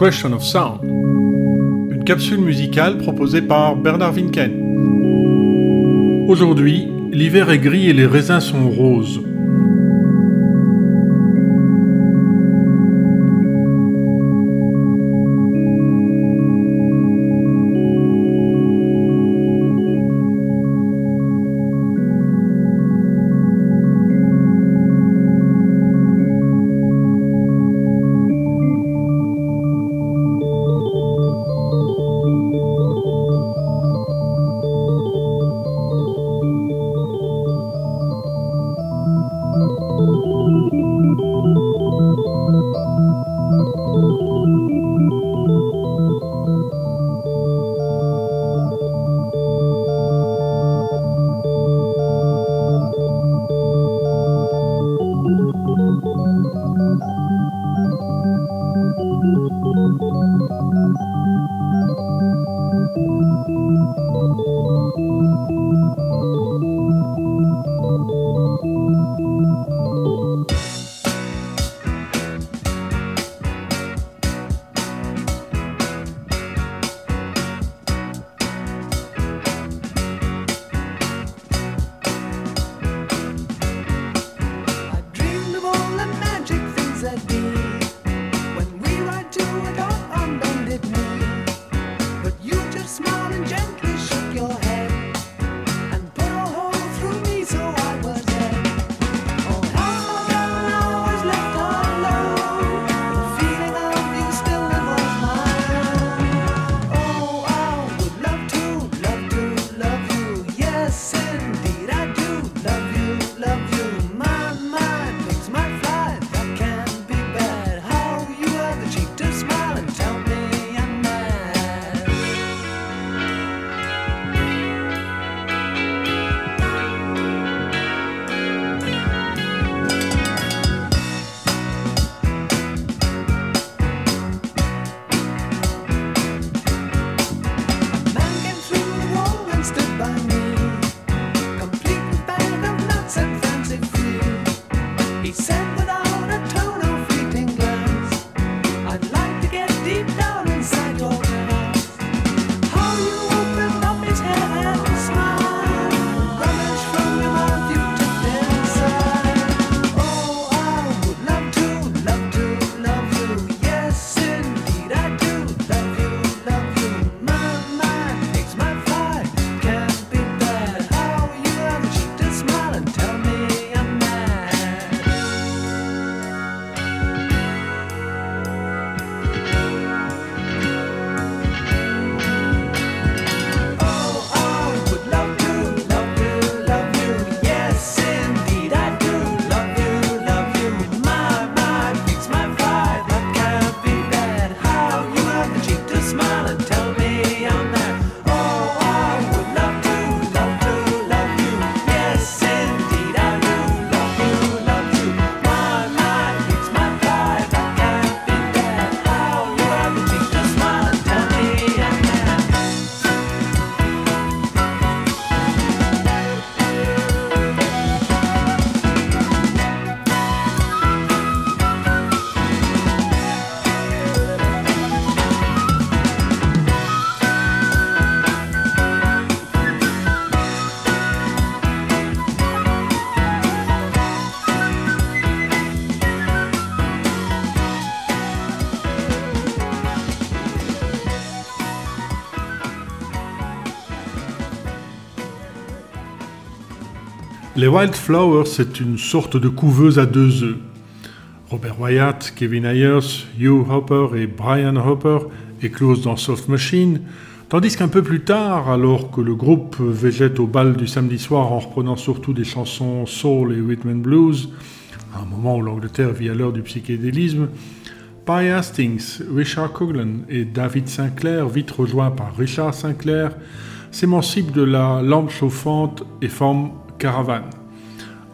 Question of Sound, une capsule musicale proposée par Bernard Winken. Aujourd'hui, l'hiver est gris et les raisins sont roses. Wildflowers, c'est une sorte de couveuse à deux œufs. Robert Wyatt, Kevin Ayers, Hugh Hopper et Brian Hopper éclosent dans Soft Machine, tandis qu'un peu plus tard, alors que le groupe végète au bal du samedi soir en reprenant surtout des chansons soul et rhythm and blues, à un moment où l'Angleterre vit à l'heure du psychédélisme, Pye Hastings, Richard Coughlan et David Sinclair, vite rejoints par Richard Sinclair, s'émancipent de la lampe chauffante et forment Caravane.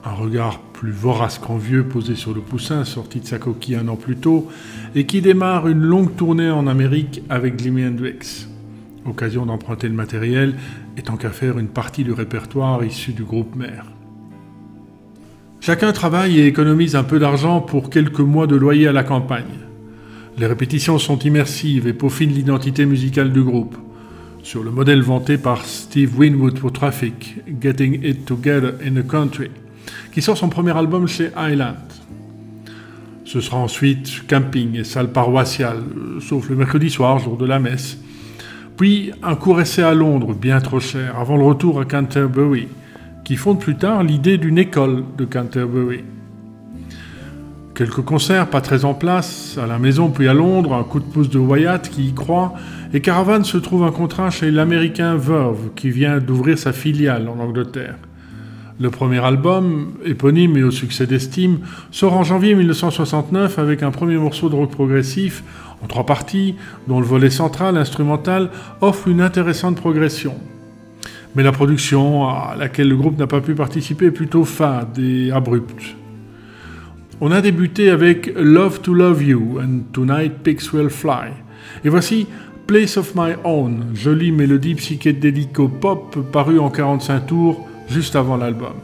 Un regard plus vorace qu'envieux posé sur le poussin sorti de sa coquille un an plus tôt et qui démarre une longue tournée en Amérique avec Jimi Hendrix. Occasion d'emprunter le matériel étant qu'à faire une partie du répertoire issu du groupe mère. Chacun travaille et économise un peu d'argent pour quelques mois de loyer à la campagne. Les répétitions sont immersives et peaufinent l'identité musicale du groupe, sur le modèle vanté par Steve Winwood pour Traffic, Getting It Together in the Country, qui sort son premier album chez Island. Ce sera ensuite camping et salle paroissiale, sauf le mercredi soir, jour de la messe. Puis un court essai à Londres, bien trop cher, avant le retour à Canterbury, qui fonde plus tard l'idée d'une école de Canterbury. Quelques concerts pas très en place, à la maison puis à Londres, un coup de pouce de Wyatt qui y croit, et Caravan se trouve un contrat chez l'américain Verve qui vient d'ouvrir sa filiale en Angleterre. Le premier album, éponyme et au succès d'estime, sort en janvier 1969 avec un premier morceau de rock progressif en trois parties, dont le volet central, instrumental, offre une intéressante progression. Mais la production à laquelle le groupe n'a pas pu participer est plutôt fade et abrupte. On a débuté avec Love to Love You and Tonight Pigs Will Fly. Et voici Place of My Own, jolie mélodie psychédélico-pop parue en 45 tours juste avant l'album.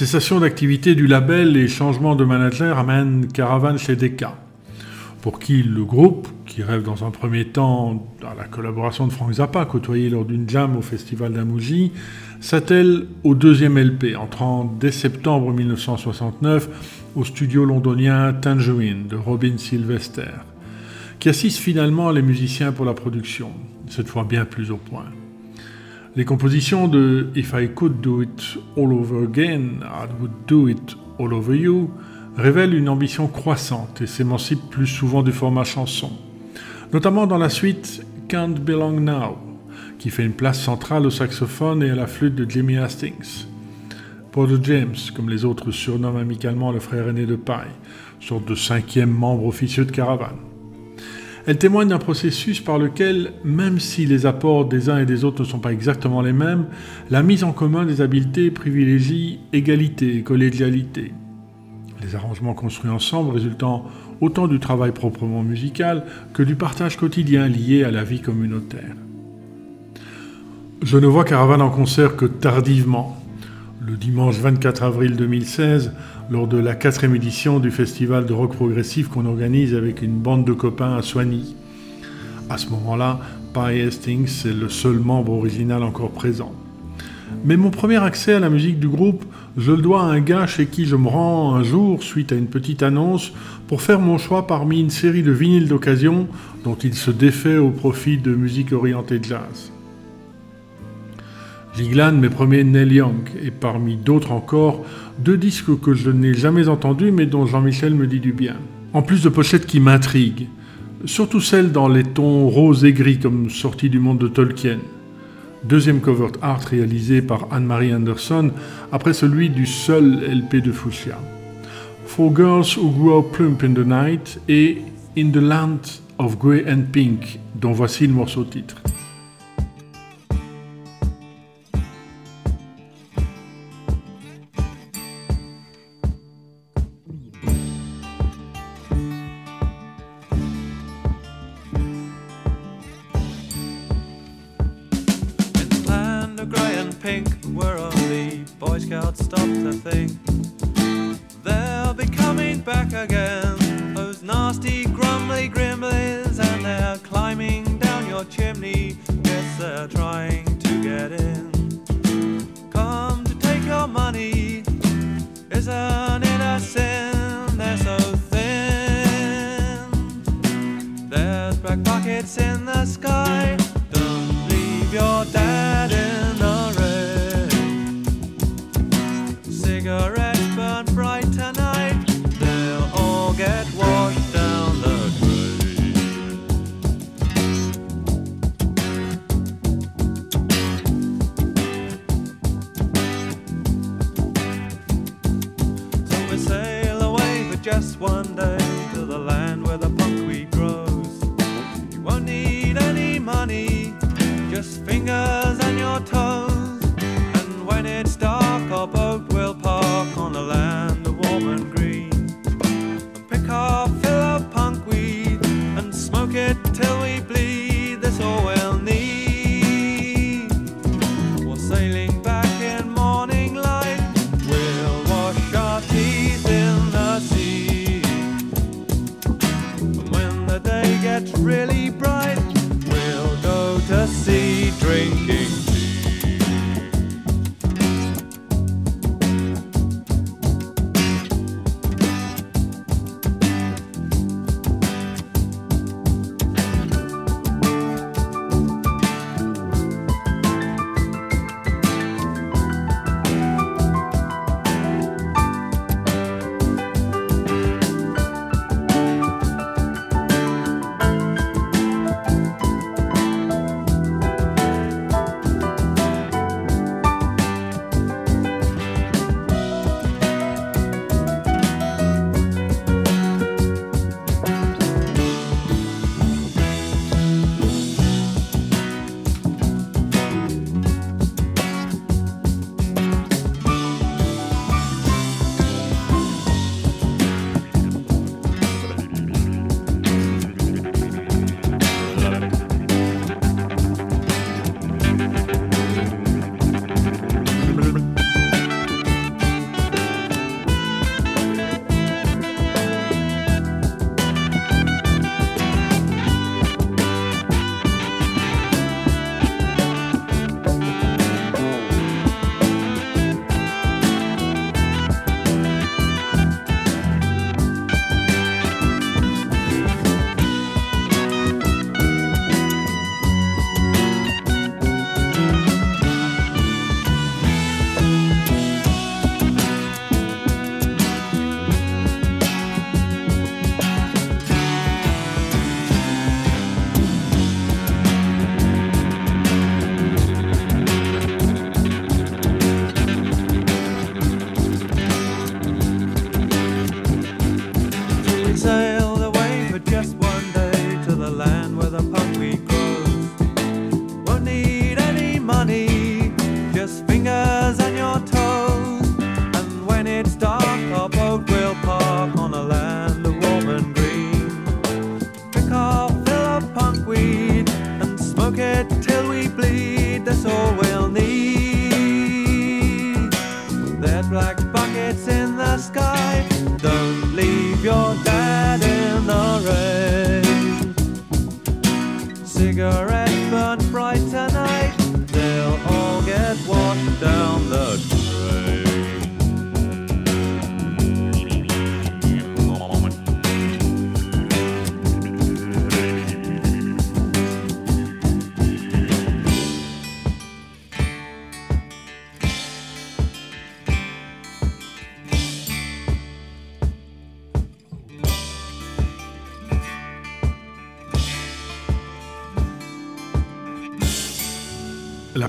Cessation d'activité du label et changement de manager amènent Caravan chez Decca, pour qui le groupe, qui rêve dans un premier temps à la collaboration de Frank Zappa, côtoyé lors d'une jam au festival d'Amouji, s'attelle au deuxième LP, entrant dès septembre 1969 au studio londonien Tangerine de Robin Sylvester, qui assiste finalement les musiciens pour la production, cette fois bien plus au point. Les compositions de If I Could Do It All Over Again, I Would Do It All Over You révèlent une ambition croissante et s'émancipent plus souvent du format chanson, notamment dans la suite Can't Belong Now, qui fait une place centrale au saxophone et à la flûte de Jimmy Hastings. Porter James, comme les autres surnomment amicalement le frère aîné de Paille, sorte de cinquième membre officieux de Caravane. Elle témoigne d'un processus par lequel, même si les apports des uns et des autres ne sont pas exactement les mêmes, la mise en commun des habiletés privilégie égalité et collégialité. Les arrangements construits ensemble résultant autant du travail proprement musical que du partage quotidien lié à la vie communautaire. Je ne vois Caravane en concert que tardivement, le dimanche 24 avril 2016, lors de la quatrième édition du festival de rock progressif qu'on organise avec une bande de copains à Soigny. À ce moment-là, Pie Hastings est le seul membre original encore présent. Mais mon premier accès à la musique du groupe, je le dois à un gars chez qui je me rends un jour suite à une petite annonce pour faire mon choix parmi une série de vinyles d'occasion dont il se défait au profit de musique orientée jazz. Giglan, mes premiers Neil Young, et parmi d'autres encore, deux disques que je n'ai jamais entendus mais dont Jean-Michel me dit du bien. En plus de pochettes qui m'intriguent, surtout celles dans les tons roses et gris comme sorties du monde de Tolkien. Deuxième cover art réalisé par Anne-Marie Anderson après celui du seul LP de Fuchsia. For Girls Who Grow Plump in the Night et In the Land of Grey and Pink, dont voici le morceau titre.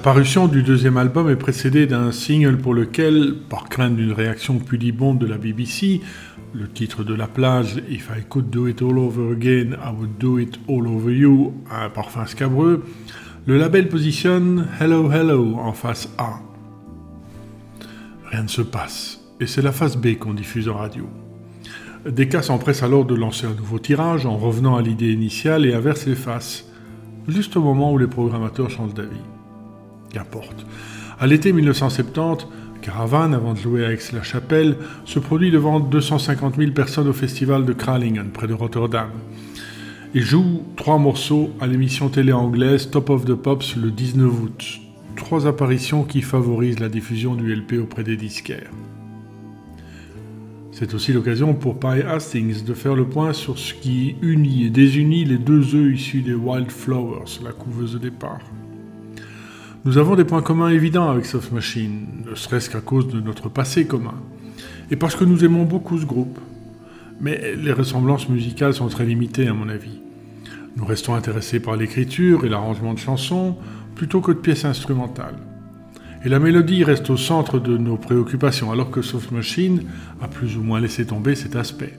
Parution du deuxième album est précédée d'un single pour lequel, par crainte d'une réaction pudibonde de la BBC, le titre de la plage If I could do it all over again, I would do it all over you, un parfum scabreux, le label positionne Hello Hello en face A. Rien ne se passe, et c'est la face B qu'on diffuse en radio. Decca s'empresse alors de lancer un nouveau tirage en revenant à l'idée initiale et inverse les faces, juste au moment où les programmateurs changent d'avis. Qu'importe. À l'été 1970, Caravan, avant de jouer à Aix-la-Chapelle, se produit devant 250 000 personnes au festival de Kralingen, près de Rotterdam. Il joue trois morceaux à l'émission télé anglaise Top of the Pops le 19 août. Trois apparitions qui favorisent la diffusion du LP auprès des disquaires. C'est aussi l'occasion pour Pie Hastings de faire le point sur ce qui unit et désunit les deux œufs issus des Wildflowers, la couveuse de départ. Nous avons des points communs évidents avec Soft Machine, ne serait-ce qu'à cause de notre passé commun, et parce que nous aimons beaucoup ce groupe. Mais les ressemblances musicales sont très limitées à mon avis. Nous restons intéressés par l'écriture et l'arrangement de chansons plutôt que de pièces instrumentales. Et la mélodie reste au centre de nos préoccupations, alors que Soft Machine a plus ou moins laissé tomber cet aspect.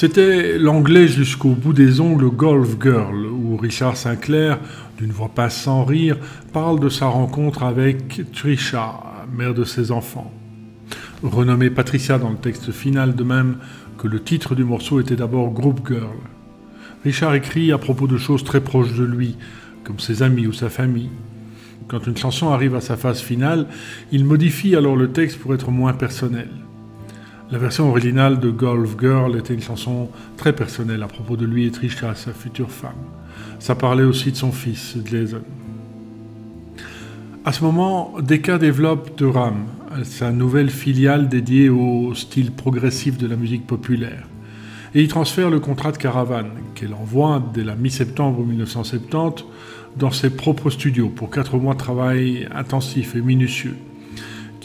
C'était l'anglais jusqu'au bout des ongles Golf Girl, où Richard Sinclair, d'une voix pas sans rire, parle de sa rencontre avec Trisha, mère de ses enfants. Renommée Patricia dans le texte final, de même que le titre du morceau était d'abord Group Girl. Richard écrit à propos de choses très proches de lui, comme ses amis ou sa famille. Quand une chanson arrive à sa phase finale, il modifie alors le texte pour être moins personnel. La version originale de Golf Girl était une chanson très personnelle à propos de lui et Trisha, sa future femme. Ça parlait aussi de son fils, Jason. À ce moment, Decca développe The Ram, sa nouvelle filiale dédiée au style progressif de la musique populaire. Et il transfère le contrat de caravane, qu'elle envoie dès la mi-septembre 1970 dans ses propres studios pour quatre mois de travail intensif et minutieux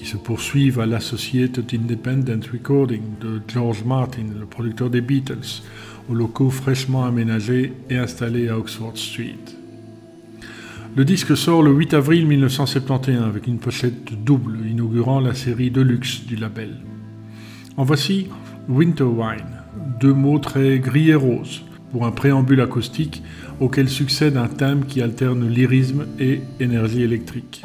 se poursuivent à l'Associated Independent Recording de George Martin, le producteur des Beatles, aux locaux fraîchement aménagés et installés à Oxford Street. Le disque sort le 8 avril 1971 avec une pochette double inaugurant la série Deluxe du label. En voici Winter Wine, deux mots très gris et roses, pour un préambule acoustique auquel succède un thème qui alterne lyrisme et énergie électrique.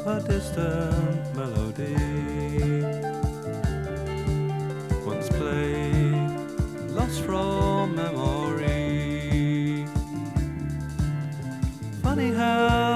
of a distant melody. Once played, lost from memory. Funny how.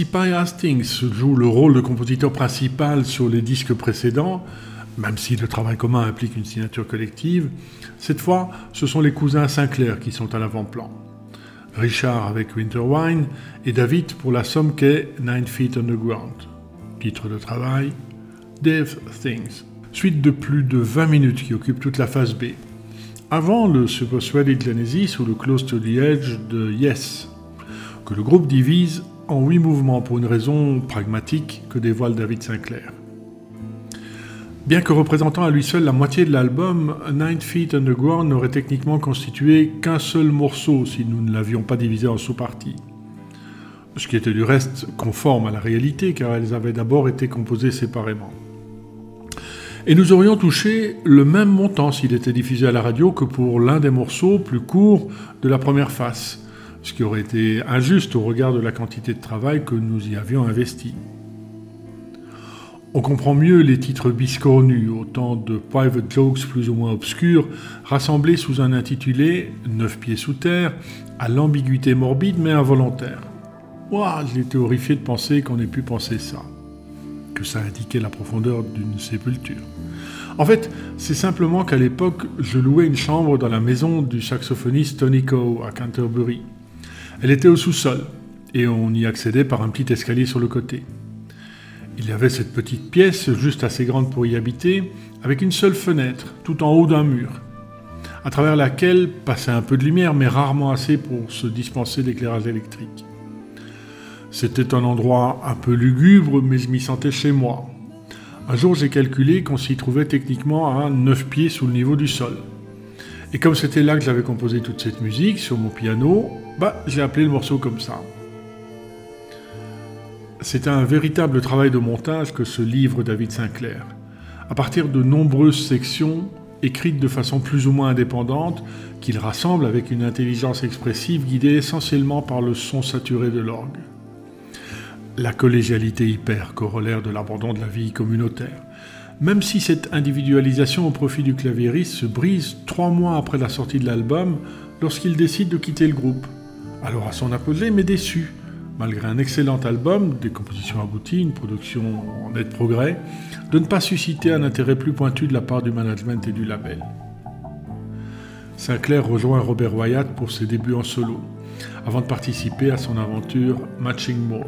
Si Pi Hastings joue le rôle de compositeur principal sur les disques précédents, même si le travail commun implique une signature collective, cette fois, ce sont les cousins Sinclair qui sont à l'avant-plan. Richard avec Winterwine et David pour la somme qu'est Nine Feet Underground. Titre de travail Death Things. Suite de plus de 20 minutes qui occupe toute la phase B. Avant le Super Sweated Genesis ou le Close to the Edge de Yes, que le groupe divise en 8 mouvements pour une raison pragmatique que dévoile David Sinclair. Bien que représentant à lui seul la moitié de l'album, Nine Feet Underground n'aurait techniquement constitué qu'un seul morceau si nous ne l'avions pas divisé en sous-parties. Ce qui était du reste conforme à la réalité car elles avaient d'abord été composées séparément. Et nous aurions touché le même montant s'il était diffusé à la radio que pour l'un des morceaux plus courts de la première face, ce qui aurait été injuste au regard de la quantité de travail que nous y avions investi. On comprend mieux les titres biscornus, autant de private jokes plus ou moins obscurs, rassemblés sous un intitulé Neuf pieds sous terre, à l'ambiguïté morbide mais involontaire. Ouah, j'étais horrifié de penser qu'on ait pu penser ça. Que ça indiquait la profondeur d'une sépulture. En fait, c'est simplement qu'à l'époque, je louais une chambre dans la maison du saxophoniste Tony Coe à Canterbury. Elle était au sous-sol, et on y accédait par un petit escalier sur le côté. Il y avait cette petite pièce, juste assez grande pour y habiter, avec une seule fenêtre, tout en haut d'un mur, à travers laquelle passait un peu de lumière, mais rarement assez pour se dispenser d'éclairage électrique. C'était un endroit un peu lugubre, mais je m'y sentais chez moi. Un jour, j'ai calculé qu'on s'y trouvait techniquement à 9 pieds sous le niveau du sol. Et comme c'était là que j'avais composé toute cette musique, sur mon piano, bah, j'ai appelé le morceau comme ça. C'est un véritable travail de montage que ce livre David Sinclair. À partir de nombreuses sections, écrites de façon plus ou moins indépendante, qu'il rassemble avec une intelligence expressive guidée essentiellement par le son saturé de l'orgue. La collégialité hyper, corollaire de l'abandon de la vie communautaire. Même si cette individualisation au profit du claviériste se brise trois mois après la sortie de l'album, lorsqu'il décide de quitter le groupe. Alors à son apogée, mais déçu, malgré un excellent album, des compositions abouties, une production en net progrès, de ne pas susciter un intérêt plus pointu de la part du management et du label. Sinclair rejoint Robert Wyatt pour ses débuts en solo, avant de participer à son aventure Matching Mall.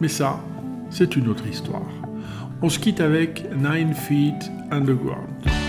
Mais ça, c'est une autre histoire. On se quitte avec Nine Feet Underground.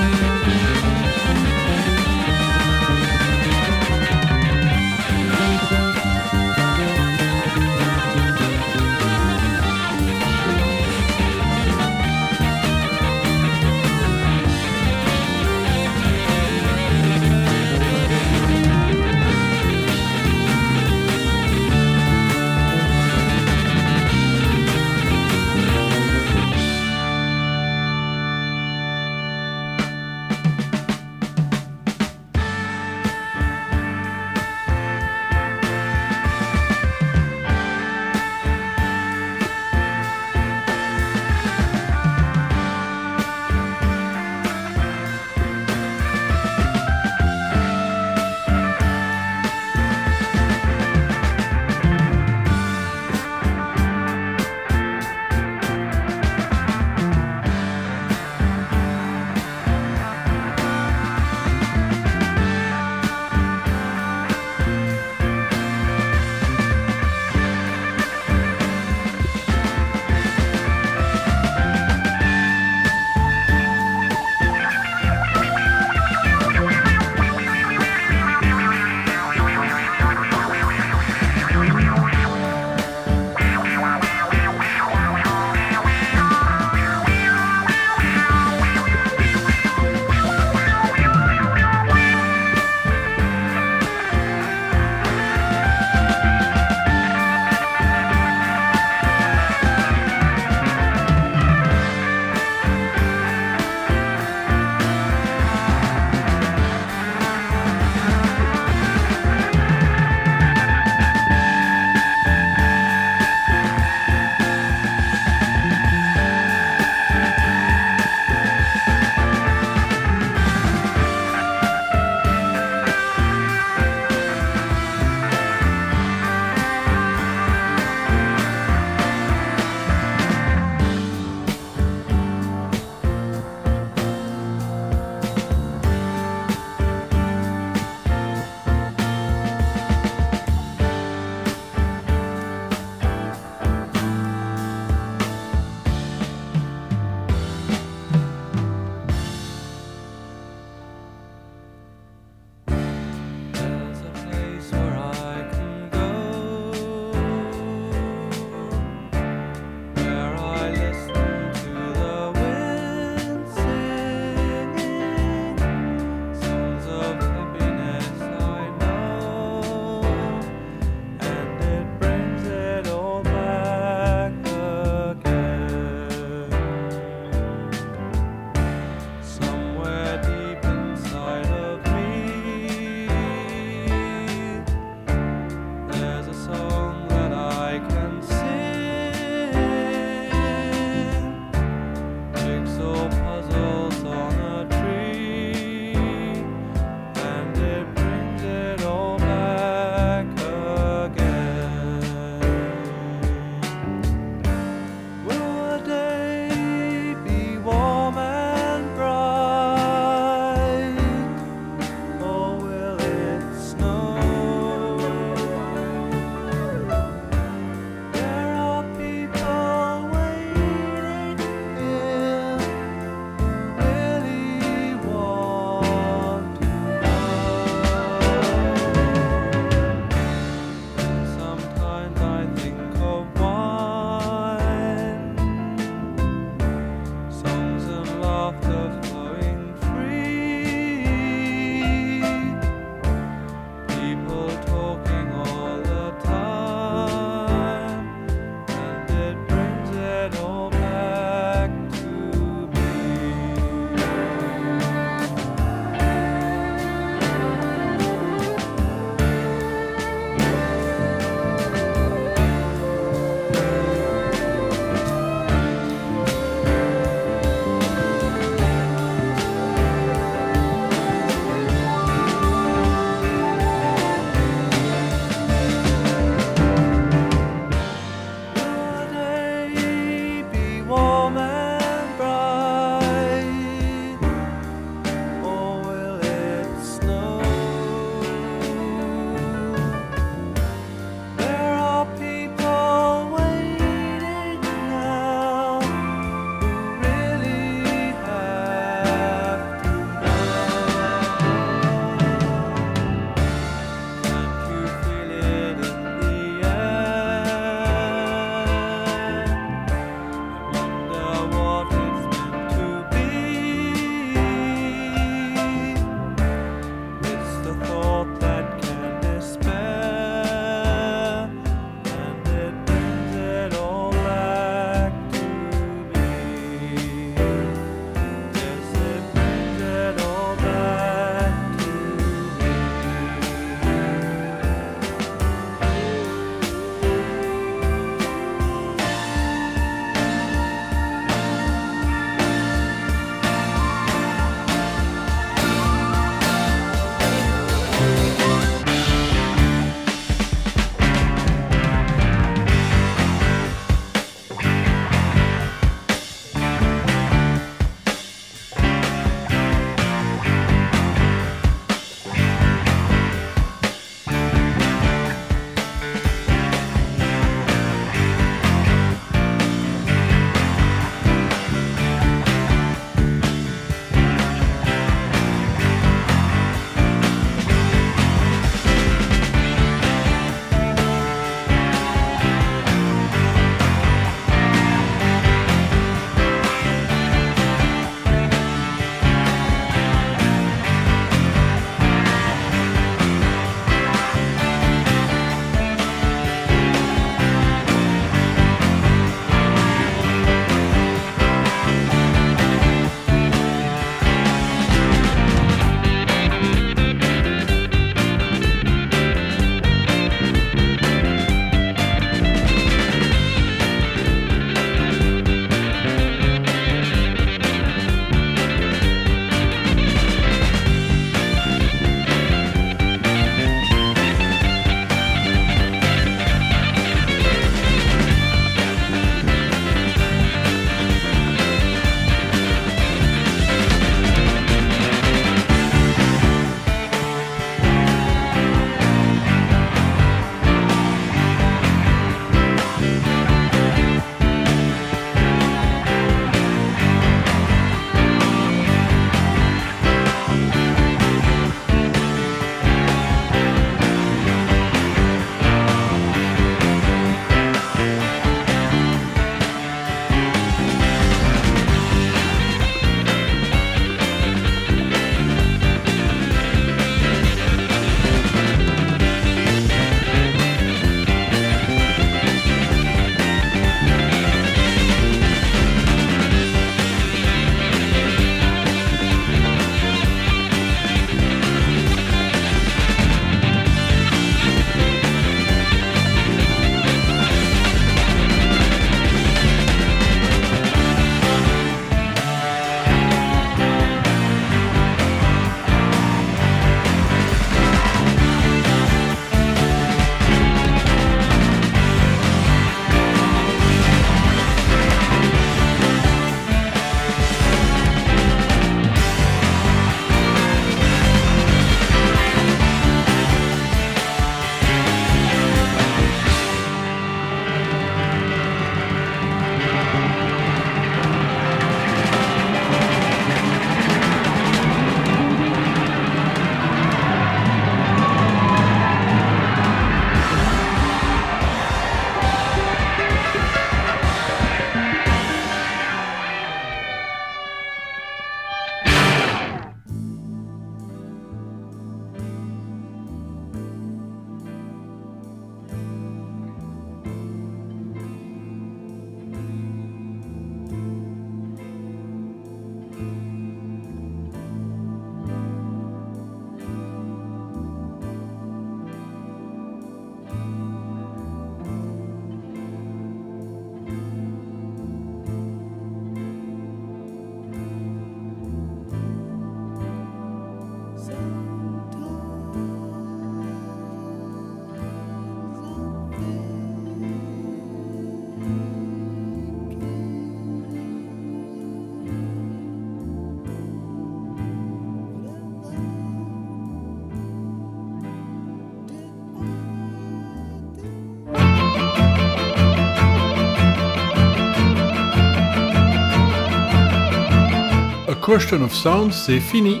Question of Sound, c'est fini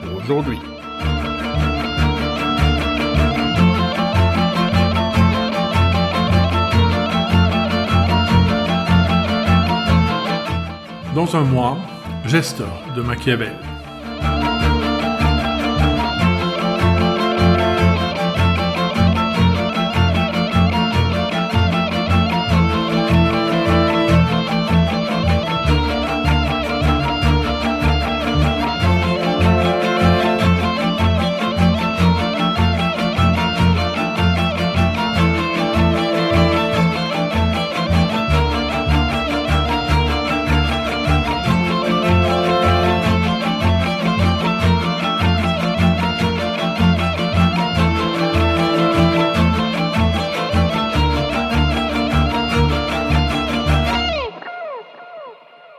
pour aujourd'hui. Dans un mois, Gestor de Machiavel.